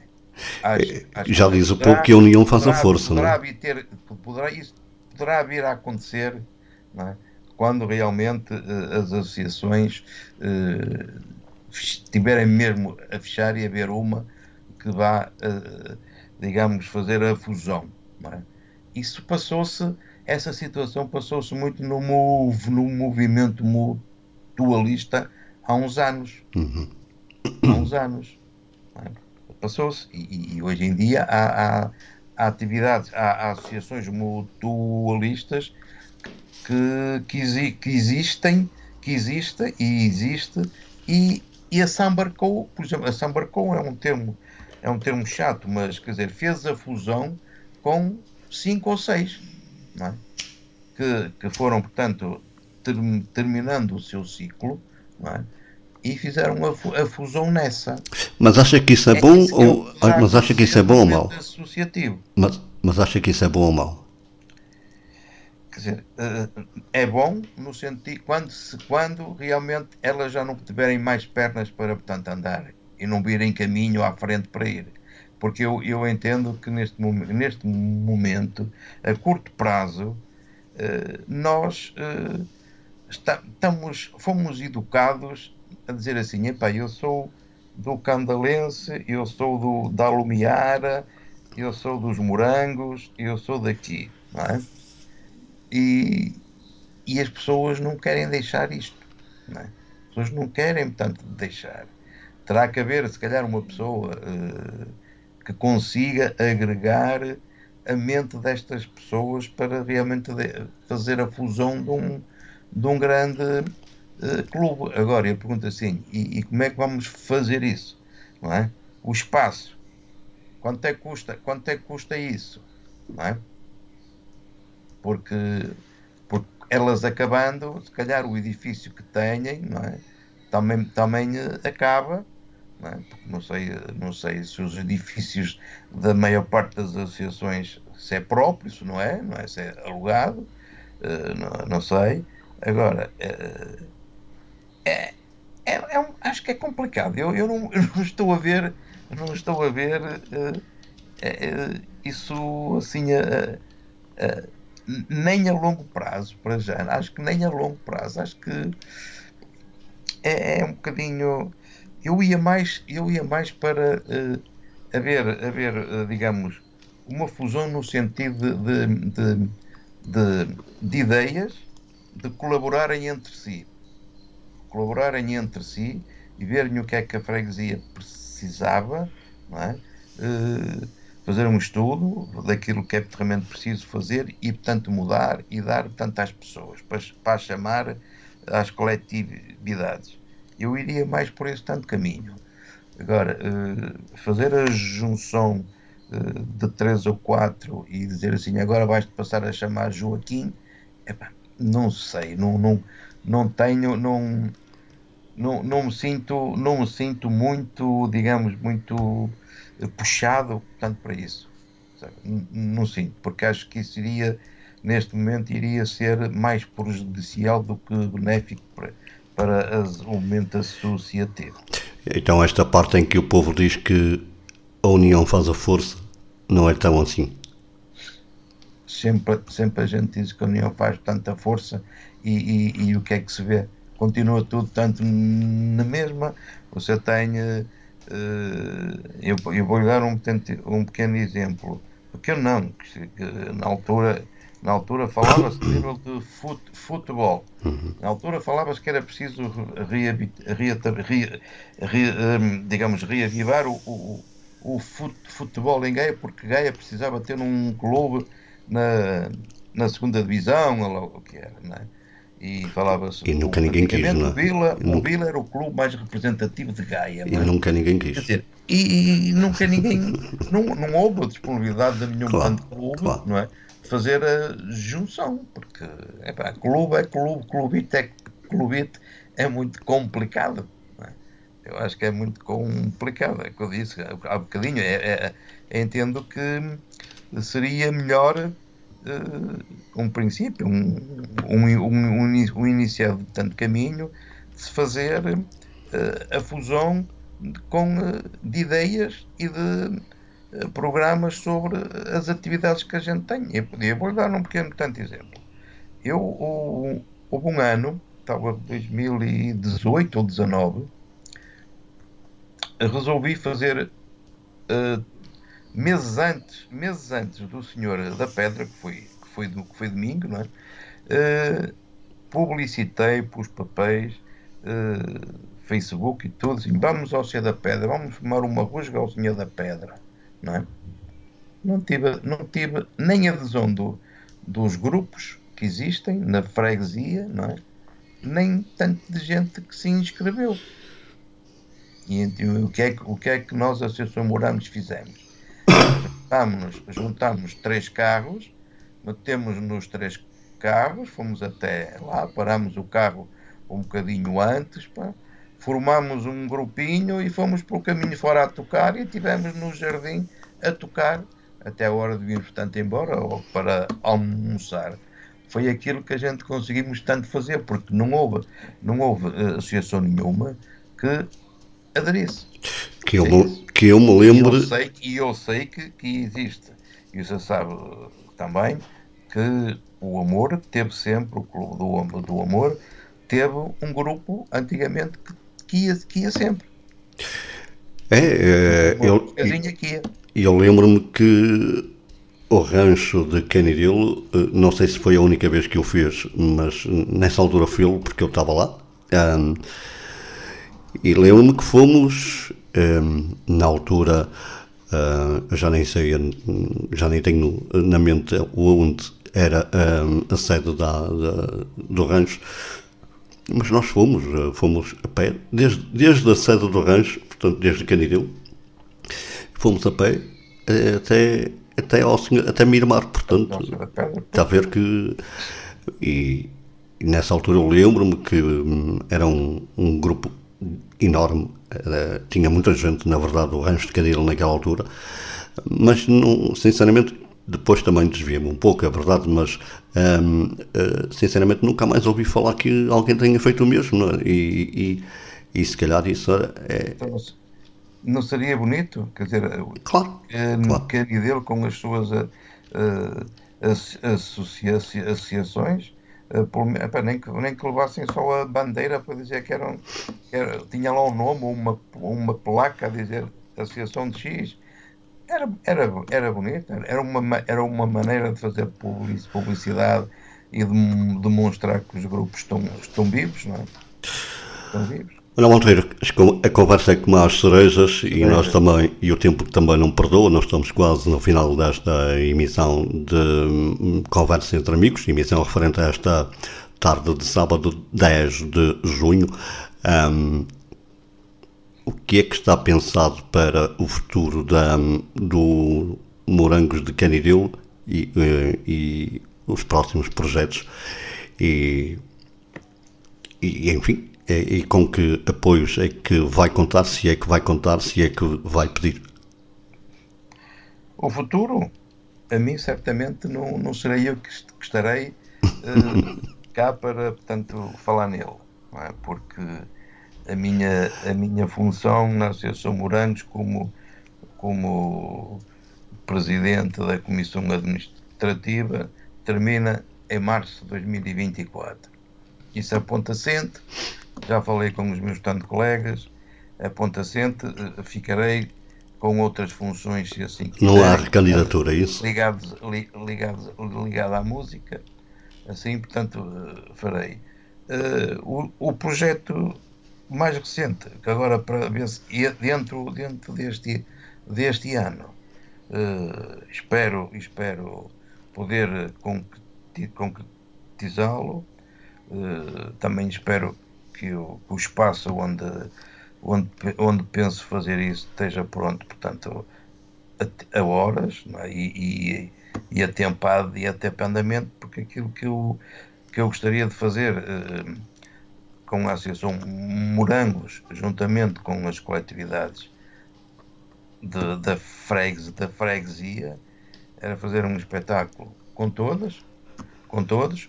Acho, acho Já diz o pouco que a união faz poderá, a força, poderá não é? Ter, poderá, isso poderá vir a acontecer é? quando realmente uh, as associações uh, estiverem mesmo a fechar e haver uma que vá, digamos, fazer a fusão. É? Isso passou-se, essa situação passou-se muito no, mov, no movimento mutualista há uns anos. Uhum. Há uns anos. É? Passou-se. E, e, hoje em dia há, há, há atividades, há, há, associações mutualistas que, que, que, existem, que existem e existe, e, e a Sambarcou, por exemplo, a Sambarcou é um termo é um termo chato, mas quer dizer, fez a fusão com cinco ou seis, é? que, que foram, portanto, ter, terminando o seu ciclo, é? e fizeram a, a, fusão nessa. Mas acha que isso é, é bom ou mas acha que isso é bom ou mau? Associativo. Mas, mas acha que isso é bom ou mau? Quer dizer, eh, é bom no sentido quando, quando realmente elas já não tiverem mais pernas para portanto andar e não virem caminho à frente para ir. Porque eu, eu entendo que neste, neste momento, a curto prazo, eh, nós eh, estamos, fomos educados a dizer assim: epá, eu sou do Candalense, eu sou do, da Lumiara, eu sou dos Morangos, eu sou daqui. Não é? e, e as pessoas não querem deixar isto. Não é? As pessoas não querem, portanto, deixar terá que haver, se calhar, uma pessoa uh, que consiga agregar a mente destas pessoas para realmente fazer a fusão de um, de um grande uh, clube. Agora, eu pergunto assim: e, e, como é que vamos fazer isso? Não é? O espaço, quanto é que custa, quanto é que custa isso? Não é? Porque, porque elas acabando, se calhar o edifício que têm, não é? também, também eh, acaba não, é? não, sei, não sei se os edifícios da maior parte das associações se é próprio, se não é, não é se é alugado, uh, não, não, sei. Agora, uh, é, é, é um, acho que é complicado. Eu, eu, não, eu não estou a ver, não estou a ver uh, isso assim nem a longo prazo para já. Acho que nem a longo prazo. Acho que é, é um bocadinho eu ia mais, eu ia mais para uh, haver, haver uh, digamos, uma fusão no sentido de, de, de, de, ideias, de colaborarem entre si. Colaborarem entre si e verem o que é que a freguesia precisava, é? Uh, fazer um estudo daquilo que é realmente preciso fazer e, portanto, mudar e dar, portanto, às pessoas, para, para chamar às coletividades eu iria mais por esse tanto caminho. Agora, uh, fazer a junção uh, de três ou quatro e dizer assim, agora vais-te passar a chamar Joaquim, não sei, não, não, não tenho, não, não, não, me sinto, não me sinto muito, digamos, muito eh, puxado, tanto para isso. Não, não sinto, porque acho que isso iria, neste momento, iria ser mais prejudicial do que benéfico para, para o momento associativo. Então, esta parte em que o povo diz que a união faz a força, não é tão assim. Sempre, sempre a gente diz que a união faz tanta força e, e, e o que é que se vê? Continua tudo tanto na mesma. Você tem. Uh, eu, eu vou lhe dar um, um pequeno exemplo. Pequeno não, que na altura na altura falava-se de nível de fut, futebol. Na altura falava-se que era preciso re, re, re, hum, digamos, reavivar o, o, o futebol em Gaia, porque Gaia precisava ter um clube na, na segunda divisão, ou o que era, não é? E falava-se. E nunca ninguém quis, não é? O Vila, o Vila era o clube mais representativo de Gaia. E é? nunca ninguém quis. Dizer, e, e, nunca ninguém. não, não houve a disponibilidade de nenhum claro, clube, claro. não é? Fazer a junção, porque epá, clube é clube, clubite é clubite, é muito complicado. É? Eu acho que é muito complicado, é o que eu disse há bocadinho. É, é, entendo que seria melhor uh, um princípio, um, um, um, um iniciado de tanto caminho, de se fazer uh, a fusão de, com, uh, de ideias e de programas sobre as atividades que a gente tem. Eu podia, vou dar um pequeno tanto exemplo. Eu, houve um ano, estava 2018 ou 2019, resolvi fazer uh, meses antes, meses antes do Senhor da Pedra, que foi, que foi, do, que foi domingo, não é? Uh, publicitei, papéis, uh, Facebook e tudo, assim, vamos ao Senhor da Pedra, vamos formar uma rusga ao Senhor da Pedra não é? Não tive, não tive nem adesão do, dos grupos que existem na freguesia, não é? Nem tanto de gente que se inscreveu. E então, o, que é que, o que é que nós, a Associação Moramos, fizemos? Juntámos, juntámos três carros, metemos nos três carros, fomos até lá, parámos o carro um bocadinho antes, formámos um grupinho e fomos pelo caminho fora a tocar e estivemos no jardim a tocar até a hora de virmos tanto embora ou para almoçar. Foi aquilo que a gente conseguimos tanto fazer, porque não houve, não houve uh, associação nenhuma que aderisse. Que eu, que eu me lembro. E eu sei, e eu sei que, que existe. E você sabe também que o Amor teve sempre, o Clube do, do Amor, teve um grupo antigamente que, que, ia, que ia sempre. É, é eu, eu lembro-me que o rancho de Canidelo, eh, não sei se foi a única vez que o fez, mas nessa altura fui porque eu estava lá. Um, e lembro-me que fomos, um, na altura, uh, já nem sei, já nem tenho na mente onde era um, a sede da, da, do rancho, mas nós fomos, eh, fomos a pé, desde, desde a sede do rancho, portanto, desde Canideu, fomos a pé eh, até, até, ao senhor, até Miramar, portanto, está a ver que. E, e nessa altura eu lembro-me que hum, era um, um grupo enorme, era, tinha muita gente, na verdade, o rancho de Cadilho naquela altura, mas não, sinceramente depois também desvia-me um pouco, é verdade, mas um, uh, eh, sinceramente nunca mais ouvi falar que alguém tenha feito o mesmo, é? e, e, e, se calhar isso é. Então, não seria bonito? Quer dizer, claro, que, claro. que dele com as suas uh, associa associações. Uh, por, epa, nem, que, nem que levassem só a bandeira para dizer que eram, que era, tinha lá um nome, uma, uma placa a dizer Associação de X, era, era, era bonito, era uma, era uma maneira de fazer publicidade e de demonstrar que os grupos estão, estão vivos, não é? Estão vivos. Monteiro, a conversa é como as cerejas e é. nós também, e o tempo também não perdoa, nós estamos quase no final desta emissão de hum, Conversa entre Amigos, emissão referente a esta tarde de sábado 10 de junho. Um, o que é que está pensado para o futuro da, do Morangos de Canideu e, eh, e, os próximos projetos e, e enfim, e, e, com que apoios é que vai contar, se é que vai contar, se é que vai pedir? O futuro, a mim certamente não, não serei eu que, estarei uh, (laughs) cá para, portanto, falar nele, é? porque a minha, a minha função na Associação Morangos como, como presidente da Comissão Administrativa termina em março de 2024. Isso ponto assente, já falei com os meus tantos colegas, ponto assente, eh, ficarei com outras funções, se assim quiser. Não há recandidatura, é isso? Ligados, ligados, ligado à música, assim, portanto, eh, farei. Uh, o, o projeto mais recente, que agora para ver se dentro, dentro deste, deste ano uh, espero, espero poder concretizá-lo. Uh, também espero que o, o, espaço onde, onde, onde penso fazer isso esteja pronto, portanto, a, a horas é? e, e, e atempado e até pendamento, porque aquilo que eu, que eu gostaria de fazer uh, com a Associação Morangos, juntamente com as coletividades de, da, fregues, da freguesia, era fazer um espetáculo com todas, com todos,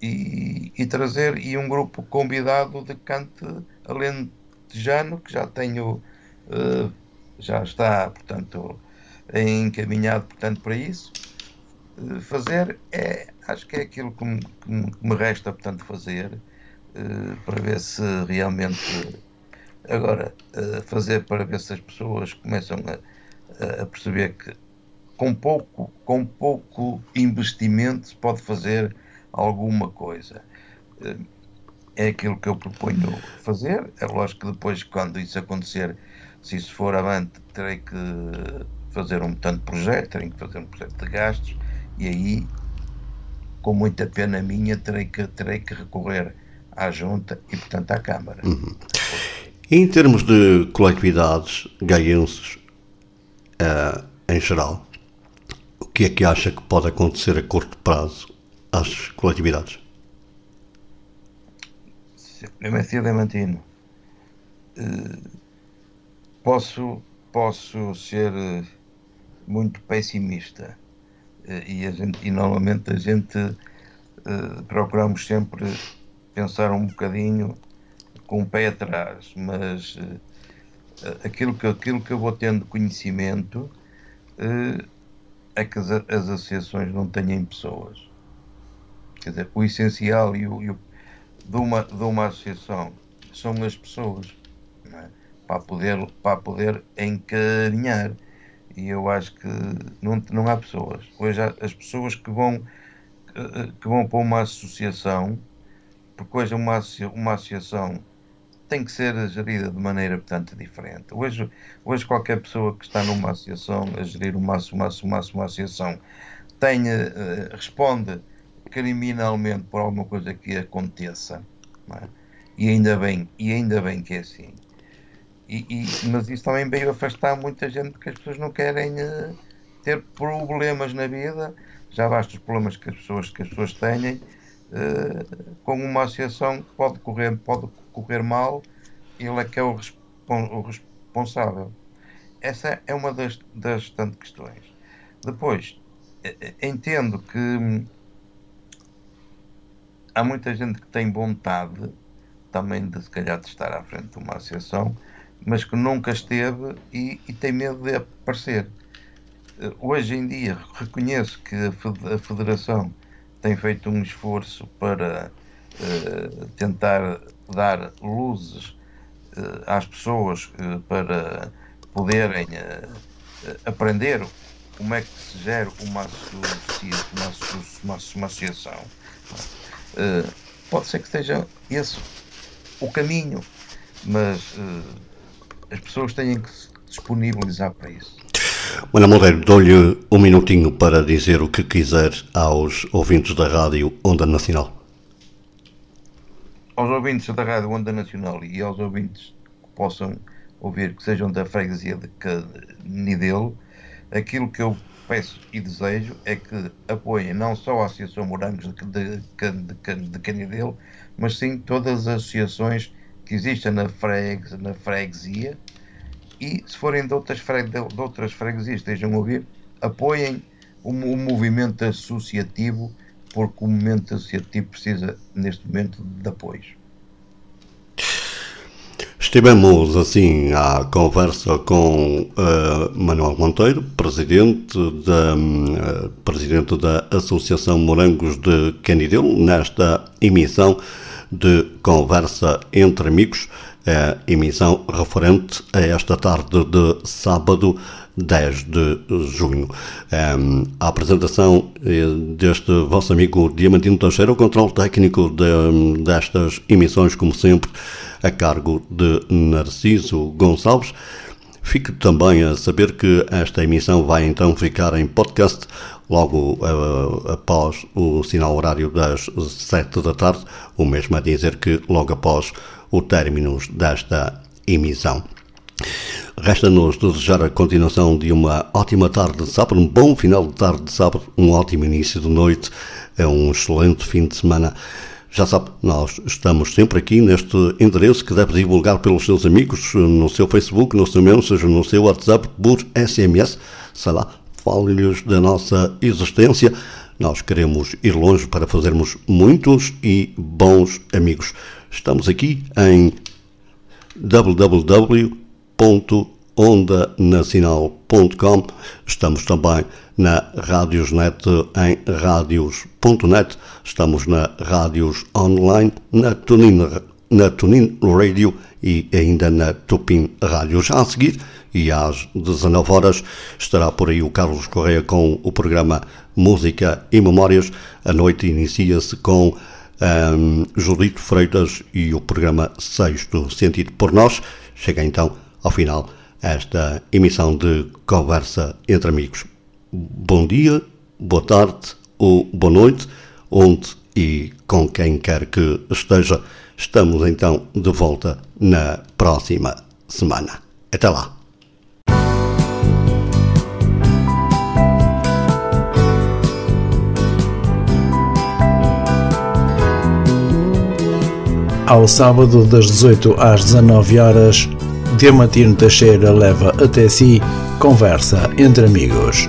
e, e trazer e um grupo convidado de cante alentejano, que já tenho, uh, já está, portanto, encaminhado, portanto, para isso. Uh, fazer é, acho que é aquilo que me, que me resta, portanto, fazer, uh, para ver se realmente Agora, fazer para ver se as pessoas começam a, a, perceber que com pouco, com pouco investimento se pode fazer alguma coisa. Eh, é aquilo que eu proponho fazer. É lógico que depois, quando isso acontecer, se isso for avante, terei que fazer um tanto projeto, terei que fazer um projeto de gastos e aí, com muita pena minha, terei que, terei que recorrer à Junta e, portanto, à Câmara. Uhum. Em termos de coletividades gaienses uh, em geral, o que é que acha que pode acontecer a curto prazo às coletividades? MSC Diamantino, uh, posso, posso ser uh, muito pessimista e, a gente, e normalmente a gente procuramos sempre pensar um bocadinho com o pé atrás, mas uh, aquilo, que, aquilo que eu vou tendo conhecimento uh, é que as, as, associações não têm pessoas. Quer dizer, o essencial e o, e o, de, uma, de uma associação são as pessoas é? para, poder, para poder encarinhar. E eu acho que não, não há pessoas. Hoje as pessoas que vão, que vão para uma associação, porque hoje uma, uma associação tem que ser gerida de maneira, portanto, diferente. Hoje, hoje qualquer pessoa que está numa associação, a gerir uma, uma, uma, uma associação, tem, uh, responde criminalmente por alguma coisa que aconteça. É? E ainda bem, e ainda bem que é assim. E, e, mas isso também veio afastar muita gente porque as pessoas não querem uh, ter problemas na vida. Já basta os problemas que as pessoas, que as pessoas têm uh, com uma associação que pode correr, pode correr mal, ele é que é o, o responsável. Essa é uma das, das tantas questões. Depois, entendo que há muita gente que tem vontade também de se calhar de estar à frente de uma associação, mas que nunca esteve e, e tem medo de aparecer. Eh, hoje em dia reconheço que a Federação tem feito um esforço para uh, tentar dar luzes uh, às pessoas uh, para poderem aprender como é que se gera uma, uma, uma, uma associação. pode ser que seja esse o caminho, mas as pessoas têm que se disponibilizar para isso. Ana Moreira, dou-lhe um minutinho para dizer o que quiser aos ouvintes da rádio Onda Nacional. Aos ouvintes da Rádio Onda Nacional e aos ouvintes que possam ouvir, que sejam da freguesia de Canidelo, aquilo que eu peço e desejo é que apoiem não só a Associação Morangos de, de, de, de Canidelo, mas sim todas as associações que existem na, fregues, na freguesia e se forem de outras, fregues, de outras freguesias, estejam a ouvir, apoiem o, o movimento associativo porque o momento associativo precisa, neste momento, de apoio. Estivemos assim à conversa com uh, Manuel Monteiro, presidente da, uh, presidente da Associação Morangos de Canideu, nesta emissão de conversa entre amigos, uh, emissão referente a esta tarde de sábado 10 de junho. A apresentação eh, deste vosso amigo Diamantino Teixeira, o controle técnico de, destas emissões, como sempre, a cargo de Narciso Gonçalves. Fique também a saber que esta emissão vai então ficar em podcast logo uh, após o sinal horário das 7 da tarde, o mesmo a dizer que logo após o término desta emissão. Resta-nos desejar a continuação de uma ótima tarde de sábado, um bom final de tarde de sábado, um ótimo início de noite, é um excelente fim de semana. Já sabe, nós estamos sempre aqui neste endereço que deve divulgar pelos seus amigos, no seu Facebook, no seu Messenger, no seu WhatsApp, por SMS, sei lá, fale-lhes da nossa existência. Nós queremos ir longe para fazermos muitos e bons amigos. Estamos aqui em www.ondanacional.com. Estamos também na Radiosnet em radios.net. Estamos na Rádios Online, na Tunin, na Tunin Radio e ainda na Tupin Rádio. Já a seguir, e às 19 horas, estará por aí o Carlos Correia com o programa Música e Memórias. A noite inicia-se com um, Judito Freitas e o programa Sexto Sentido por Nós. Chega então ao final esta emissão de Conversa entre Amigos. Bom dia, boa tarde ou boa noite, onde e com quem quer que esteja. Estamos então de volta na próxima semana. Até lá! Ao sábado, das 18 às 19 horas, Diamantino Teixeira leva até si conversa entre amigos.